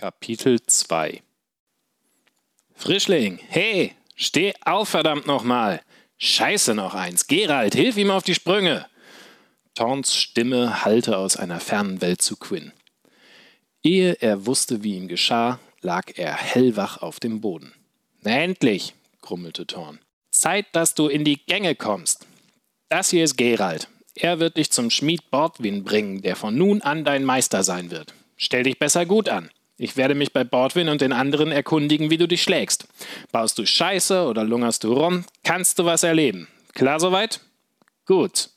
Kapitel 2 Frischling, hey, steh auf, verdammt nochmal! Scheiße noch eins! Gerald, hilf ihm auf die Sprünge! Thorns Stimme hallte aus einer fernen Welt zu Quinn. Ehe er wusste, wie ihm geschah, lag er hellwach auf dem Boden. Endlich, grummelte Thorn. Zeit, dass du in die Gänge kommst. Das hier ist Gerald. Er wird dich zum Schmied Bordwin bringen, der von nun an dein Meister sein wird. Stell dich besser gut an. Ich werde mich bei Bordwin und den anderen erkundigen, wie du dich schlägst. Baust du Scheiße oder lungerst du rum, kannst du was erleben. Klar soweit? Gut.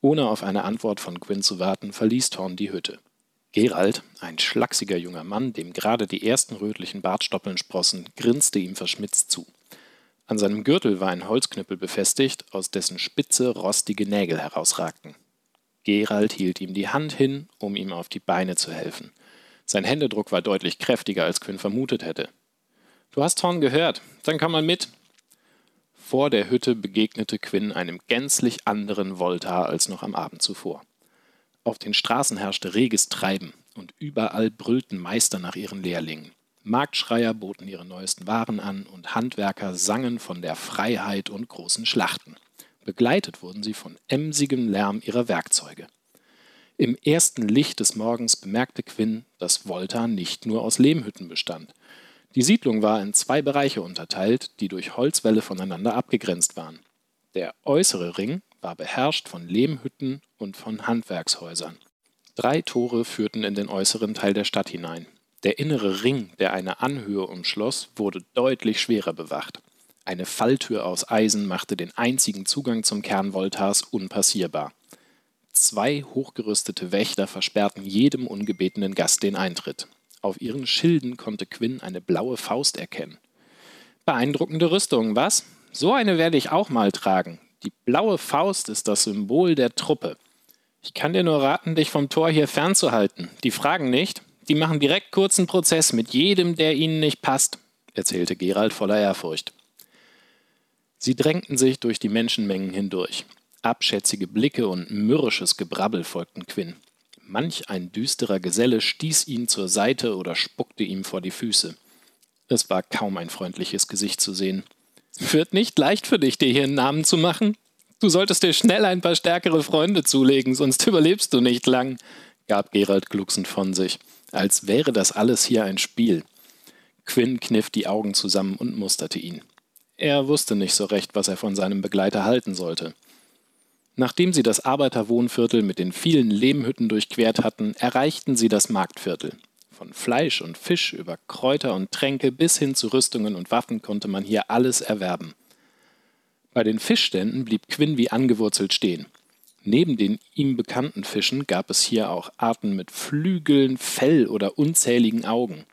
Ohne auf eine Antwort von Quinn zu warten, verließ Thorn die Hütte. Gerald, ein schlachsiger junger Mann, dem gerade die ersten rötlichen Bartstoppeln sprossen, grinste ihm verschmitzt zu. An seinem Gürtel war ein Holzknüppel befestigt, aus dessen Spitze rostige Nägel herausragten. Gerald hielt ihm die Hand hin, um ihm auf die Beine zu helfen – sein Händedruck war deutlich kräftiger, als Quinn vermutet hätte. Du hast Thorn gehört, dann komm mal mit. Vor der Hütte begegnete Quinn einem gänzlich anderen Voltar als noch am Abend zuvor. Auf den Straßen herrschte reges Treiben und überall brüllten Meister nach ihren Lehrlingen. Marktschreier boten ihre neuesten Waren an und Handwerker sangen von der Freiheit und großen Schlachten. Begleitet wurden sie von emsigem Lärm ihrer Werkzeuge. Im ersten Licht des Morgens bemerkte Quinn, dass Volta nicht nur aus Lehmhütten bestand. Die Siedlung war in zwei Bereiche unterteilt, die durch Holzwälle voneinander abgegrenzt waren. Der äußere Ring war beherrscht von Lehmhütten und von Handwerkshäusern. Drei Tore führten in den äußeren Teil der Stadt hinein. Der innere Ring, der eine Anhöhe umschloss, wurde deutlich schwerer bewacht. Eine Falltür aus Eisen machte den einzigen Zugang zum Kern Voltars unpassierbar. Zwei hochgerüstete Wächter versperrten jedem ungebetenen Gast den Eintritt. Auf ihren Schilden konnte Quinn eine blaue Faust erkennen. Beeindruckende Rüstung, was? So eine werde ich auch mal tragen. Die blaue Faust ist das Symbol der Truppe. Ich kann dir nur raten, dich vom Tor hier fernzuhalten. Die fragen nicht, die machen direkt kurzen Prozess mit jedem, der ihnen nicht passt, erzählte Gerald voller Ehrfurcht. Sie drängten sich durch die Menschenmengen hindurch. Abschätzige Blicke und mürrisches Gebrabbel folgten Quinn. Manch ein düsterer Geselle stieß ihn zur Seite oder spuckte ihm vor die Füße. Es war kaum ein freundliches Gesicht zu sehen. Wird nicht leicht für dich, dir hier einen Namen zu machen. Du solltest dir schnell ein paar stärkere Freunde zulegen, sonst überlebst du nicht lang, gab Gerald glucksend von sich, als wäre das alles hier ein Spiel. Quinn kniff die Augen zusammen und musterte ihn. Er wusste nicht so recht, was er von seinem Begleiter halten sollte. Nachdem sie das Arbeiterwohnviertel mit den vielen Lehmhütten durchquert hatten, erreichten sie das Marktviertel. Von Fleisch und Fisch über Kräuter und Tränke bis hin zu Rüstungen und Waffen konnte man hier alles erwerben. Bei den Fischständen blieb Quinn wie angewurzelt stehen. Neben den ihm bekannten Fischen gab es hier auch Arten mit Flügeln, Fell oder unzähligen Augen.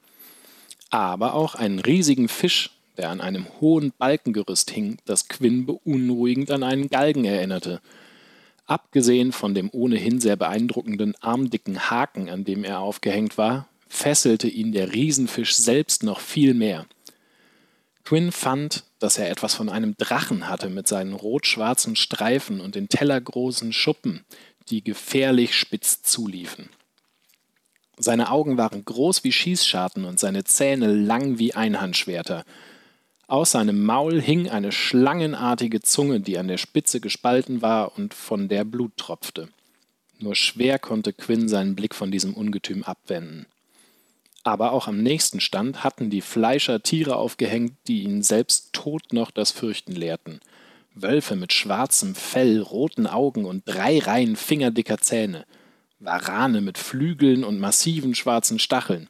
Aber auch einen riesigen Fisch, der an einem hohen Balkengerüst hing, das Quinn beunruhigend an einen Galgen erinnerte – Abgesehen von dem ohnehin sehr beeindruckenden armdicken Haken, an dem er aufgehängt war, fesselte ihn der Riesenfisch selbst noch viel mehr. Quinn fand, dass er etwas von einem Drachen hatte mit seinen rot-schwarzen Streifen und den tellergroßen Schuppen, die gefährlich spitz zuliefen. Seine Augen waren groß wie Schießscharten und seine Zähne lang wie Einhandschwerter, aus seinem Maul hing eine schlangenartige Zunge, die an der Spitze gespalten war und von der Blut tropfte. Nur schwer konnte Quinn seinen Blick von diesem Ungetüm abwenden. Aber auch am nächsten Stand hatten die Fleischer Tiere aufgehängt, die ihn selbst tot noch das Fürchten lehrten. Wölfe mit schwarzem Fell, roten Augen und drei Reihen fingerdicker Zähne. Warane mit Flügeln und massiven schwarzen Stacheln.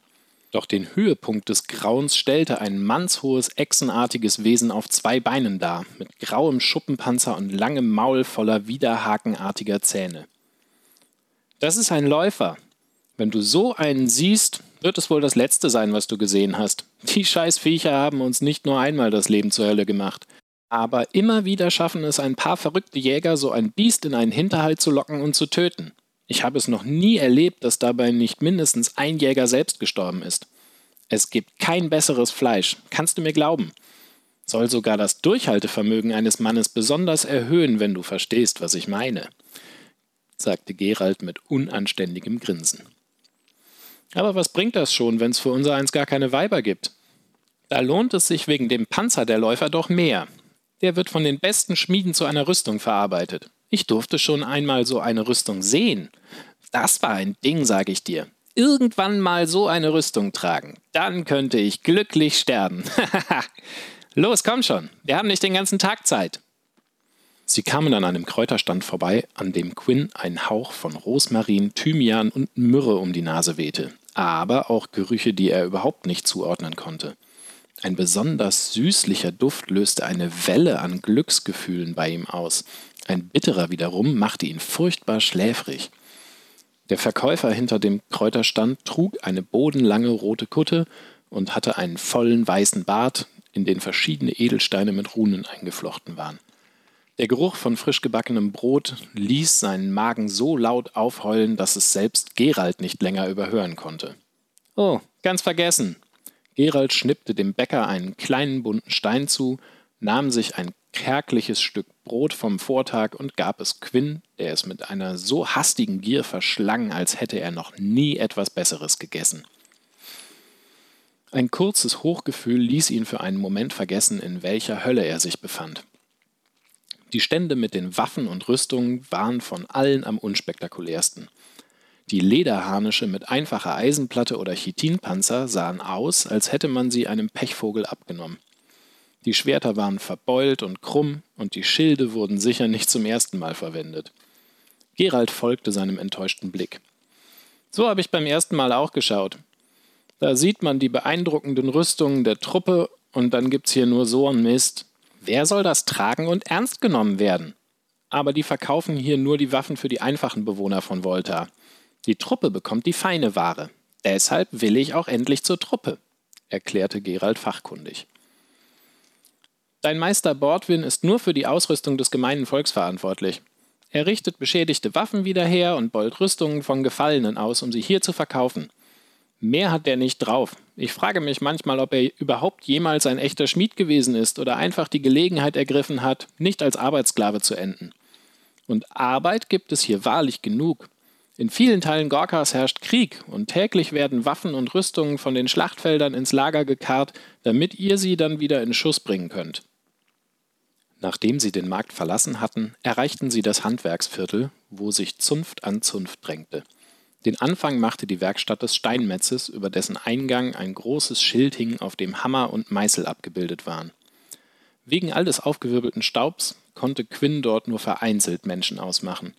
Doch den Höhepunkt des Grauens stellte ein mannshohes, echsenartiges Wesen auf zwei Beinen dar, mit grauem Schuppenpanzer und langem Maul voller widerhakenartiger Zähne. Das ist ein Läufer. Wenn du so einen siehst, wird es wohl das letzte sein, was du gesehen hast. Die Scheißviecher haben uns nicht nur einmal das Leben zur Hölle gemacht. Aber immer wieder schaffen es ein paar verrückte Jäger, so ein Biest in einen Hinterhalt zu locken und zu töten. Ich habe es noch nie erlebt, dass dabei nicht mindestens ein Jäger selbst gestorben ist. Es gibt kein besseres Fleisch, kannst du mir glauben. Soll sogar das Durchhaltevermögen eines Mannes besonders erhöhen, wenn du verstehst, was ich meine, sagte Gerald mit unanständigem Grinsen. Aber was bringt das schon, wenn es für unser eins gar keine Weiber gibt? Da lohnt es sich wegen dem Panzer der Läufer doch mehr. Der wird von den besten Schmieden zu einer Rüstung verarbeitet. Ich durfte schon einmal so eine Rüstung sehen. Das war ein Ding, sage ich dir. Irgendwann mal so eine Rüstung tragen. Dann könnte ich glücklich sterben. Los, komm schon. Wir haben nicht den ganzen Tag Zeit. Sie kamen an einem Kräuterstand vorbei, an dem Quinn ein Hauch von Rosmarin, Thymian und Myrrhe um die Nase wehte, aber auch Gerüche, die er überhaupt nicht zuordnen konnte. Ein besonders süßlicher Duft löste eine Welle an Glücksgefühlen bei ihm aus. Ein bitterer wiederum machte ihn furchtbar schläfrig. Der Verkäufer hinter dem Kräuterstand trug eine bodenlange rote Kutte und hatte einen vollen weißen Bart, in den verschiedene Edelsteine mit Runen eingeflochten waren. Der Geruch von frisch gebackenem Brot ließ seinen Magen so laut aufheulen, dass es selbst Gerald nicht länger überhören konnte. Oh, ganz vergessen, Gerald schnippte dem Bäcker einen kleinen bunten Stein zu, nahm sich ein kärgliches Stück Brot vom Vortag und gab es Quinn, der es mit einer so hastigen Gier verschlang, als hätte er noch nie etwas Besseres gegessen. Ein kurzes Hochgefühl ließ ihn für einen Moment vergessen, in welcher Hölle er sich befand. Die Stände mit den Waffen und Rüstungen waren von allen am unspektakulärsten. Die Lederharnische mit einfacher Eisenplatte oder Chitinpanzer sahen aus, als hätte man sie einem Pechvogel abgenommen. Die Schwerter waren verbeult und krumm, und die Schilde wurden sicher nicht zum ersten Mal verwendet. Gerald folgte seinem enttäuschten Blick. So habe ich beim ersten Mal auch geschaut. Da sieht man die beeindruckenden Rüstungen der Truppe und dann gibt's hier nur so einen Mist. Wer soll das tragen und ernst genommen werden? Aber die verkaufen hier nur die Waffen für die einfachen Bewohner von Volta. Die Truppe bekommt die feine Ware. Deshalb will ich auch endlich zur Truppe, erklärte Gerald fachkundig. Dein Meister Bordwin ist nur für die Ausrüstung des gemeinen Volks verantwortlich. Er richtet beschädigte Waffen wieder her und beult Rüstungen von Gefallenen aus, um sie hier zu verkaufen. Mehr hat der nicht drauf. Ich frage mich manchmal, ob er überhaupt jemals ein echter Schmied gewesen ist oder einfach die Gelegenheit ergriffen hat, nicht als Arbeitssklave zu enden. Und Arbeit gibt es hier wahrlich genug. In vielen Teilen Gorkas herrscht Krieg und täglich werden Waffen und Rüstungen von den Schlachtfeldern ins Lager gekarrt, damit ihr sie dann wieder in Schuss bringen könnt. Nachdem sie den Markt verlassen hatten, erreichten sie das Handwerksviertel, wo sich Zunft an Zunft drängte. Den Anfang machte die Werkstatt des Steinmetzes, über dessen Eingang ein großes Schild hing, auf dem Hammer und Meißel abgebildet waren. Wegen all des aufgewirbelten Staubs konnte Quinn dort nur vereinzelt Menschen ausmachen.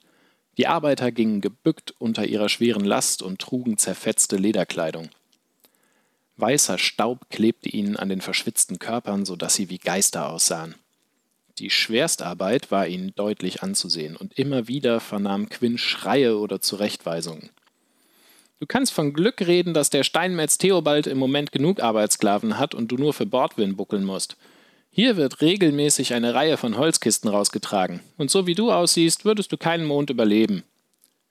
Die Arbeiter gingen gebückt unter ihrer schweren Last und trugen zerfetzte Lederkleidung. Weißer Staub klebte ihnen an den verschwitzten Körpern, so dass sie wie Geister aussahen. Die Schwerstarbeit war ihnen deutlich anzusehen, und immer wieder vernahm Quinn Schreie oder Zurechtweisungen. Du kannst von Glück reden, dass der Steinmetz Theobald im Moment genug Arbeitssklaven hat und du nur für Bordwin buckeln musst. Hier wird regelmäßig eine Reihe von Holzkisten rausgetragen, und so wie du aussiehst, würdest du keinen Mond überleben.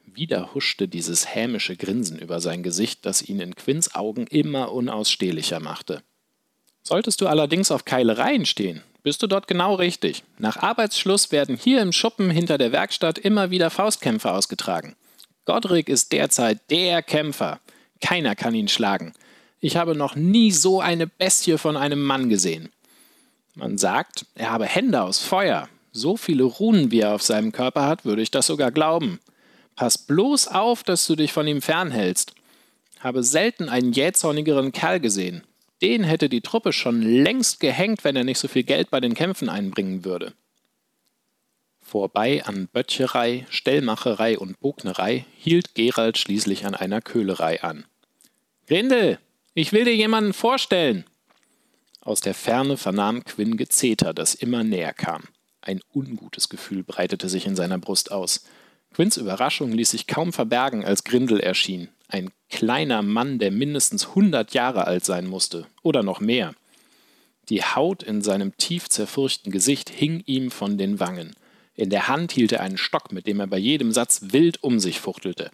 Wieder huschte dieses hämische Grinsen über sein Gesicht, das ihn in Quinns Augen immer unausstehlicher machte. Solltest du allerdings auf Keilereien stehen, bist du dort genau richtig. Nach Arbeitsschluss werden hier im Schuppen hinter der Werkstatt immer wieder Faustkämpfe ausgetragen. Godric ist derzeit der Kämpfer. Keiner kann ihn schlagen. Ich habe noch nie so eine Bestie von einem Mann gesehen. Man sagt, er habe Hände aus Feuer. So viele Runen, wie er auf seinem Körper hat, würde ich das sogar glauben. Pass bloß auf, dass du dich von ihm fernhältst. Habe selten einen jähzornigeren Kerl gesehen. Den hätte die Truppe schon längst gehängt, wenn er nicht so viel Geld bei den Kämpfen einbringen würde. Vorbei an Böttcherei, Stellmacherei und Bognerei hielt Gerald schließlich an einer Köhlerei an. Grindel, ich will dir jemanden vorstellen, aus der Ferne vernahm Quinn Gezeter, das immer näher kam. Ein ungutes Gefühl breitete sich in seiner Brust aus. Quinns Überraschung ließ sich kaum verbergen, als Grindel erschien. Ein kleiner Mann, der mindestens hundert Jahre alt sein musste, oder noch mehr. Die Haut in seinem tief zerfurchten Gesicht hing ihm von den Wangen. In der Hand hielt er einen Stock, mit dem er bei jedem Satz wild um sich fuchtelte.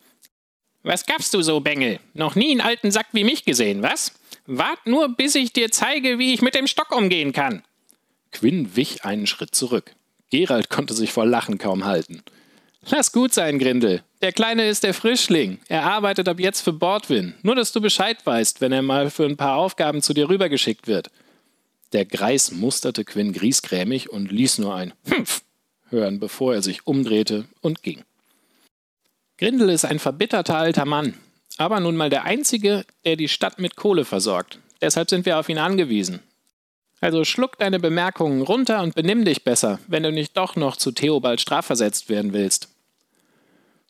Was gabst du so, Bengel? Noch nie einen alten Sack wie mich gesehen, was? Wart nur, bis ich dir zeige, wie ich mit dem Stock umgehen kann. Quinn wich einen Schritt zurück. Gerald konnte sich vor Lachen kaum halten. Lass gut sein, Grindel. Der Kleine ist der Frischling. Er arbeitet ab jetzt für Bordwin. Nur, dass du Bescheid weißt, wenn er mal für ein paar Aufgaben zu dir rübergeschickt wird. Der Greis musterte Quinn griesgrämig und ließ nur ein Hmpf hören, bevor er sich umdrehte und ging. Grindel ist ein verbitterter alter Mann, aber nun mal der Einzige, der die Stadt mit Kohle versorgt. Deshalb sind wir auf ihn angewiesen. Also schluck deine Bemerkungen runter und benimm dich besser, wenn du nicht doch noch zu Theobald strafversetzt werden willst.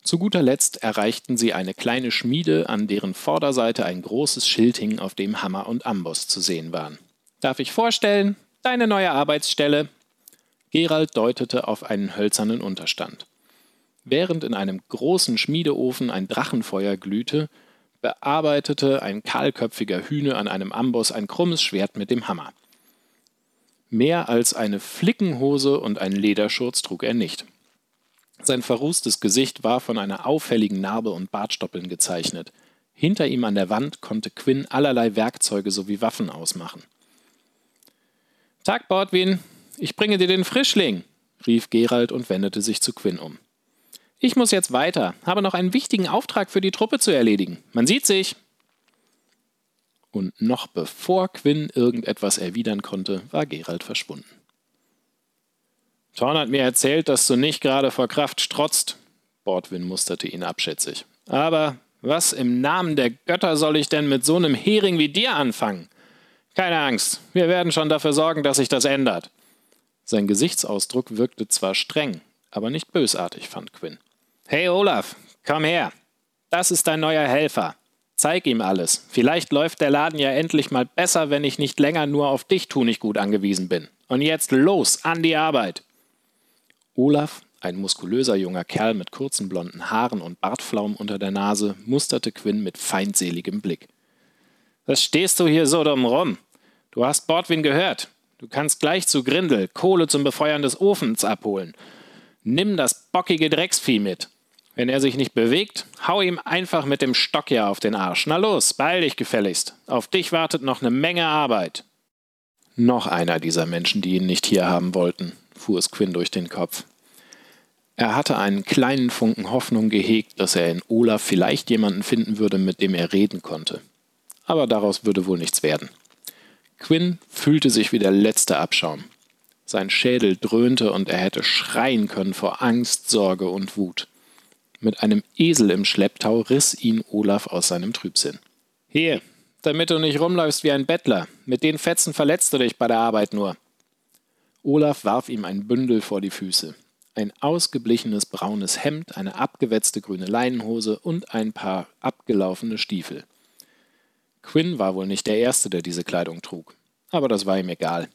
Zu guter Letzt erreichten sie eine kleine Schmiede, an deren Vorderseite ein großes Schild hing, auf dem Hammer und Amboss zu sehen waren. Darf ich vorstellen? Deine neue Arbeitsstelle. Gerald deutete auf einen hölzernen Unterstand. Während in einem großen Schmiedeofen ein Drachenfeuer glühte, bearbeitete ein kahlköpfiger Hühne an einem Amboss ein krummes Schwert mit dem Hammer. Mehr als eine Flickenhose und einen Lederschurz trug er nicht. Sein verrußtes Gesicht war von einer auffälligen Narbe und Bartstoppeln gezeichnet. Hinter ihm an der Wand konnte Quinn allerlei Werkzeuge sowie Waffen ausmachen. Tag, Bordwin, ich bringe dir den Frischling, rief Gerald und wendete sich zu Quinn um. Ich muss jetzt weiter, habe noch einen wichtigen Auftrag für die Truppe zu erledigen. Man sieht sich. Und noch bevor Quinn irgendetwas erwidern konnte, war Gerald verschwunden. Thorn hat mir erzählt, dass du nicht gerade vor Kraft strotzt. Bordwin musterte ihn abschätzig. Aber was im Namen der Götter soll ich denn mit so einem Hering wie dir anfangen? Keine Angst, wir werden schon dafür sorgen, dass sich das ändert. Sein Gesichtsausdruck wirkte zwar streng, aber nicht bösartig, fand Quinn. Hey Olaf, komm her. Das ist dein neuer Helfer. Zeig ihm alles. Vielleicht läuft der Laden ja endlich mal besser, wenn ich nicht länger nur auf dich tunig gut angewiesen bin. Und jetzt los, an die Arbeit. Olaf, ein muskulöser junger Kerl mit kurzen blonden Haaren und Bartflaum unter der Nase, musterte Quinn mit feindseligem Blick. Was stehst du hier so dumm rum? Du hast Bordwin gehört. Du kannst gleich zu Grindel Kohle zum Befeuern des Ofens abholen. Nimm das bockige Drecksvieh mit. Wenn er sich nicht bewegt, hau ihm einfach mit dem Stock ja auf den Arsch. Na los, beeil dich gefälligst. Auf dich wartet noch eine Menge Arbeit. Noch einer dieser Menschen, die ihn nicht hier haben wollten, fuhr es Quinn durch den Kopf. Er hatte einen kleinen Funken Hoffnung gehegt, dass er in Olaf vielleicht jemanden finden würde, mit dem er reden konnte. Aber daraus würde wohl nichts werden. Quinn fühlte sich wie der letzte Abschaum. Sein Schädel dröhnte und er hätte schreien können vor Angst, Sorge und Wut. Mit einem Esel im Schlepptau riss ihn Olaf aus seinem Trübsinn. Hier, damit du nicht rumläufst wie ein Bettler. Mit den Fetzen verletzt du dich bei der Arbeit nur. Olaf warf ihm ein Bündel vor die Füße. Ein ausgeblichenes braunes Hemd, eine abgewetzte grüne Leinenhose und ein paar abgelaufene Stiefel. Quinn war wohl nicht der Erste, der diese Kleidung trug. Aber das war ihm egal.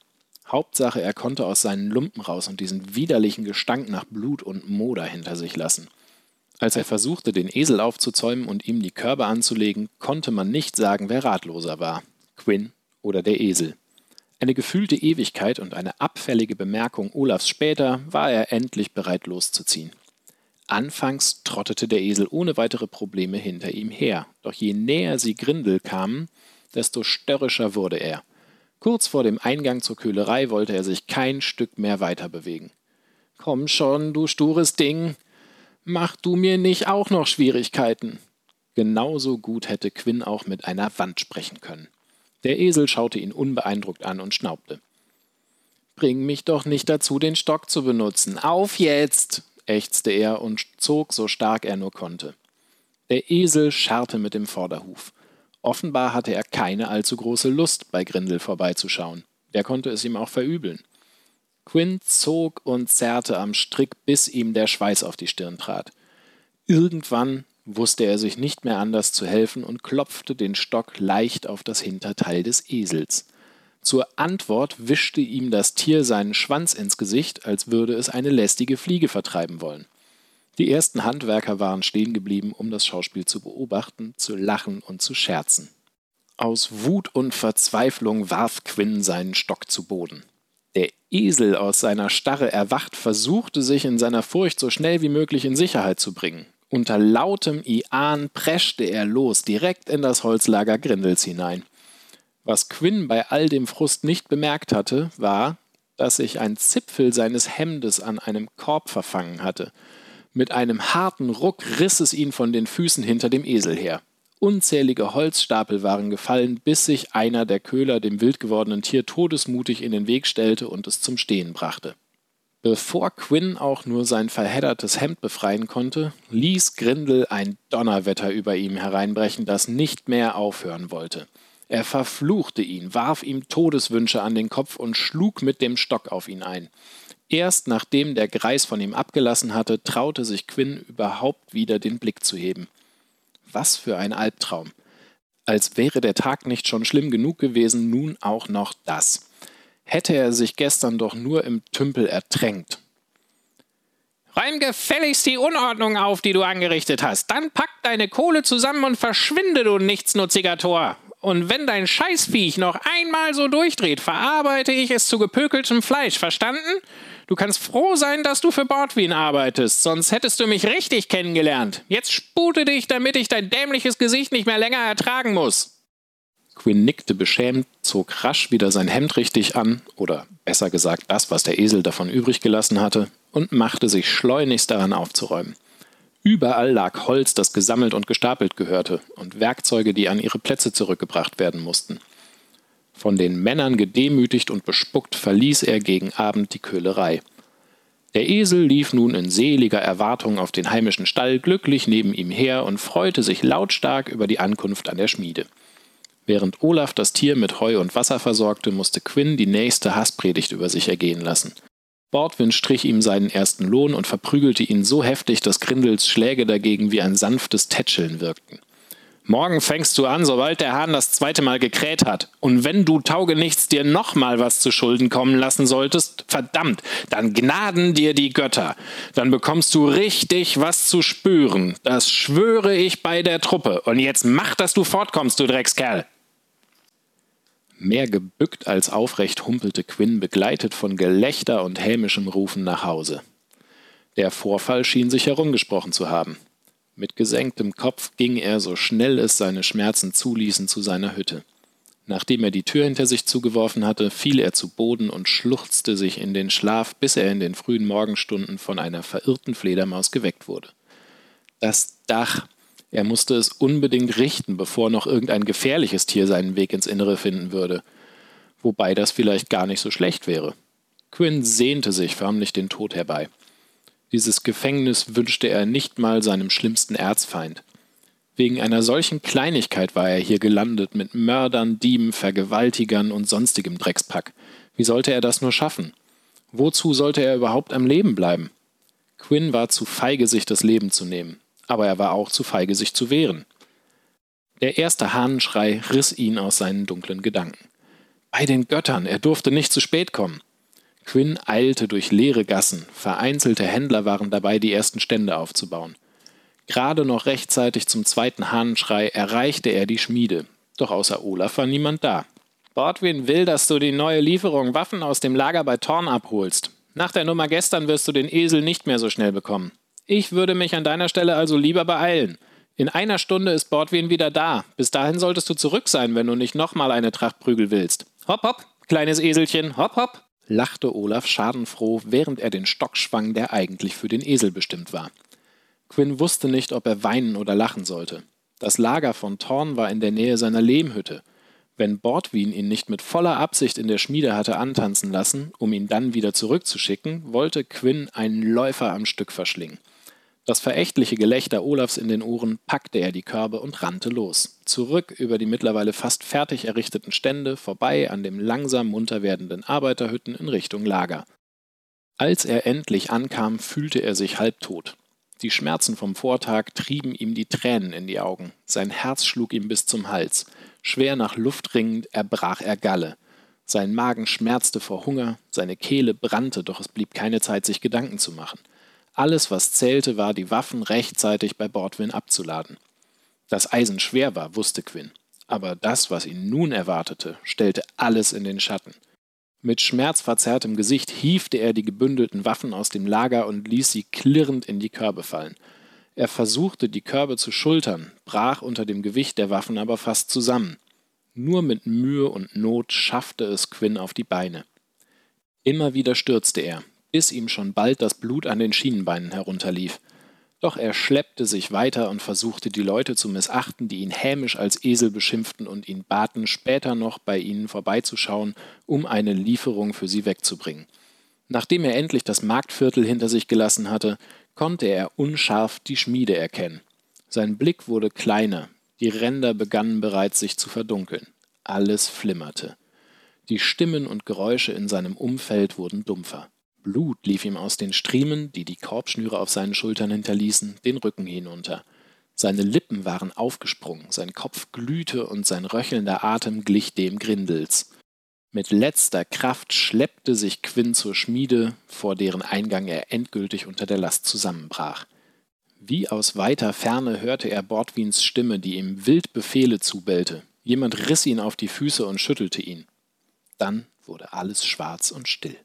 Hauptsache, er konnte aus seinen Lumpen raus und diesen widerlichen Gestank nach Blut und Moder hinter sich lassen. Als er versuchte, den Esel aufzuzäumen und ihm die Körbe anzulegen, konnte man nicht sagen, wer ratloser war, Quinn oder der Esel. Eine gefühlte Ewigkeit und eine abfällige Bemerkung Olafs später war er endlich bereit loszuziehen. Anfangs trottete der Esel ohne weitere Probleme hinter ihm her, doch je näher sie Grindel kamen, desto störrischer wurde er. Kurz vor dem Eingang zur Köhlerei wollte er sich kein Stück mehr weiter bewegen. Komm schon, du stures Ding, Mach du mir nicht auch noch Schwierigkeiten. Genauso gut hätte Quinn auch mit einer Wand sprechen können. Der Esel schaute ihn unbeeindruckt an und schnaubte. Bring mich doch nicht dazu, den Stock zu benutzen. Auf jetzt! ächzte er und zog so stark er nur konnte. Der Esel scharrte mit dem Vorderhuf. Offenbar hatte er keine allzu große Lust, bei Grindel vorbeizuschauen. Der konnte es ihm auch verübeln. Quinn zog und zerrte am Strick, bis ihm der Schweiß auf die Stirn trat. Irgendwann wusste er sich nicht mehr anders zu helfen und klopfte den Stock leicht auf das Hinterteil des Esels. Zur Antwort wischte ihm das Tier seinen Schwanz ins Gesicht, als würde es eine lästige Fliege vertreiben wollen. Die ersten Handwerker waren stehen geblieben, um das Schauspiel zu beobachten, zu lachen und zu scherzen. Aus Wut und Verzweiflung warf Quinn seinen Stock zu Boden. Der Esel aus seiner Starre erwacht, versuchte sich in seiner Furcht so schnell wie möglich in Sicherheit zu bringen. Unter lautem Ian preschte er los, direkt in das Holzlager Grindels hinein. Was Quinn bei all dem Frust nicht bemerkt hatte, war, dass sich ein Zipfel seines Hemdes an einem Korb verfangen hatte. Mit einem harten Ruck riss es ihn von den Füßen hinter dem Esel her. Unzählige Holzstapel waren gefallen, bis sich einer der Köhler dem wild gewordenen Tier todesmutig in den Weg stellte und es zum Stehen brachte. Bevor Quinn auch nur sein verheddertes Hemd befreien konnte, ließ Grindel ein Donnerwetter über ihm hereinbrechen, das nicht mehr aufhören wollte. Er verfluchte ihn, warf ihm Todeswünsche an den Kopf und schlug mit dem Stock auf ihn ein. Erst nachdem der Greis von ihm abgelassen hatte, traute sich Quinn überhaupt wieder den Blick zu heben. Was für ein Albtraum. Als wäre der Tag nicht schon schlimm genug gewesen, nun auch noch das. Hätte er sich gestern doch nur im Tümpel ertränkt. Räum gefälligst die Unordnung auf, die du angerichtet hast. Dann pack deine Kohle zusammen und verschwinde, du nichtsnutziger Tor. Und wenn dein Scheißviech noch einmal so durchdreht, verarbeite ich es zu gepökeltem Fleisch, verstanden? Du kannst froh sein, dass du für Bordwin arbeitest, sonst hättest du mich richtig kennengelernt. Jetzt spute dich, damit ich dein dämliches Gesicht nicht mehr länger ertragen muss. Quinn nickte beschämt, zog rasch wieder sein Hemd richtig an, oder besser gesagt das, was der Esel davon übrig gelassen hatte, und machte sich schleunigst daran aufzuräumen. Überall lag Holz, das gesammelt und gestapelt gehörte, und Werkzeuge, die an ihre Plätze zurückgebracht werden mussten. Von den Männern gedemütigt und bespuckt verließ er gegen Abend die Köhlerei. Der Esel lief nun in seliger Erwartung auf den heimischen Stall glücklich neben ihm her und freute sich lautstark über die Ankunft an der Schmiede. Während Olaf das Tier mit Heu und Wasser versorgte, musste Quinn die nächste Hasspredigt über sich ergehen lassen. Bordwind strich ihm seinen ersten Lohn und verprügelte ihn so heftig, dass Grindels Schläge dagegen wie ein sanftes Tätscheln wirkten. Morgen fängst du an, sobald der Hahn das zweite Mal gekräht hat. Und wenn du Taugenichts dir nochmal was zu Schulden kommen lassen solltest, verdammt, dann gnaden dir die Götter. Dann bekommst du richtig was zu spüren. Das schwöre ich bei der Truppe. Und jetzt mach, dass du fortkommst, du Dreckskerl. Mehr gebückt als aufrecht humpelte Quinn, begleitet von Gelächter und hämischem Rufen nach Hause. Der Vorfall schien sich herumgesprochen zu haben. Mit gesenktem Kopf ging er, so schnell es seine Schmerzen zuließen, zu seiner Hütte. Nachdem er die Tür hinter sich zugeworfen hatte, fiel er zu Boden und schluchzte sich in den Schlaf, bis er in den frühen Morgenstunden von einer verirrten Fledermaus geweckt wurde. Das Dach. Er musste es unbedingt richten, bevor noch irgendein gefährliches Tier seinen Weg ins Innere finden würde. Wobei das vielleicht gar nicht so schlecht wäre. Quinn sehnte sich förmlich den Tod herbei. Dieses Gefängnis wünschte er nicht mal seinem schlimmsten Erzfeind. Wegen einer solchen Kleinigkeit war er hier gelandet mit Mördern, Dieben, Vergewaltigern und sonstigem Dreckspack. Wie sollte er das nur schaffen? Wozu sollte er überhaupt am Leben bleiben? Quinn war zu feige, sich das Leben zu nehmen, aber er war auch zu feige, sich zu wehren. Der erste Hahnenschrei riss ihn aus seinen dunklen Gedanken. Bei den Göttern, er durfte nicht zu spät kommen. Quinn eilte durch leere Gassen, vereinzelte Händler waren dabei, die ersten Stände aufzubauen. Gerade noch rechtzeitig zum zweiten Hahnenschrei erreichte er die Schmiede, doch außer Olaf war niemand da. Bordwin will, dass du die neue Lieferung Waffen aus dem Lager bei Thorn abholst. Nach der Nummer gestern wirst du den Esel nicht mehr so schnell bekommen. Ich würde mich an deiner Stelle also lieber beeilen. In einer Stunde ist Bordwin wieder da. Bis dahin solltest du zurück sein, wenn du nicht nochmal eine Tracht Prügel willst. Hopp, hopp, kleines Eselchen, hopp, hopp lachte Olaf schadenfroh, während er den Stock schwang, der eigentlich für den Esel bestimmt war. Quinn wusste nicht, ob er weinen oder lachen sollte. Das Lager von Thorn war in der Nähe seiner Lehmhütte. Wenn Bordwin ihn nicht mit voller Absicht in der Schmiede hatte antanzen lassen, um ihn dann wieder zurückzuschicken, wollte Quinn einen Läufer am Stück verschlingen. Das verächtliche Gelächter Olafs in den Ohren packte er die Körbe und rannte los. Zurück über die mittlerweile fast fertig errichteten Stände, vorbei an dem langsam munter werdenden Arbeiterhütten in Richtung Lager. Als er endlich ankam, fühlte er sich halbtot. Die Schmerzen vom Vortag trieben ihm die Tränen in die Augen. Sein Herz schlug ihm bis zum Hals. Schwer nach Luft ringend erbrach er Galle. Sein Magen schmerzte vor Hunger, seine Kehle brannte, doch es blieb keine Zeit, sich Gedanken zu machen. Alles, was zählte, war, die Waffen rechtzeitig bei Bordwin abzuladen. Dass Eisen schwer war, wusste Quinn. Aber das, was ihn nun erwartete, stellte alles in den Schatten. Mit schmerzverzerrtem Gesicht hiefte er die gebündelten Waffen aus dem Lager und ließ sie klirrend in die Körbe fallen. Er versuchte, die Körbe zu schultern, brach unter dem Gewicht der Waffen aber fast zusammen. Nur mit Mühe und Not schaffte es Quinn auf die Beine. Immer wieder stürzte er, bis ihm schon bald das Blut an den Schienenbeinen herunterlief. Doch er schleppte sich weiter und versuchte die Leute zu missachten, die ihn hämisch als Esel beschimpften und ihn baten, später noch bei ihnen vorbeizuschauen, um eine Lieferung für sie wegzubringen. Nachdem er endlich das Marktviertel hinter sich gelassen hatte, konnte er unscharf die Schmiede erkennen. Sein Blick wurde kleiner, die Ränder begannen bereits sich zu verdunkeln. Alles flimmerte. Die Stimmen und Geräusche in seinem Umfeld wurden dumpfer. Blut lief ihm aus den Striemen, die die Korbschnüre auf seinen Schultern hinterließen, den Rücken hinunter. Seine Lippen waren aufgesprungen, sein Kopf glühte und sein röchelnder Atem glich dem Grindels. Mit letzter Kraft schleppte sich Quinn zur Schmiede, vor deren Eingang er endgültig unter der Last zusammenbrach. Wie aus weiter Ferne hörte er Bordwins Stimme, die ihm wild Befehle zubellte. Jemand riss ihn auf die Füße und schüttelte ihn. Dann wurde alles schwarz und still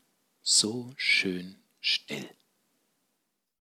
so schön still.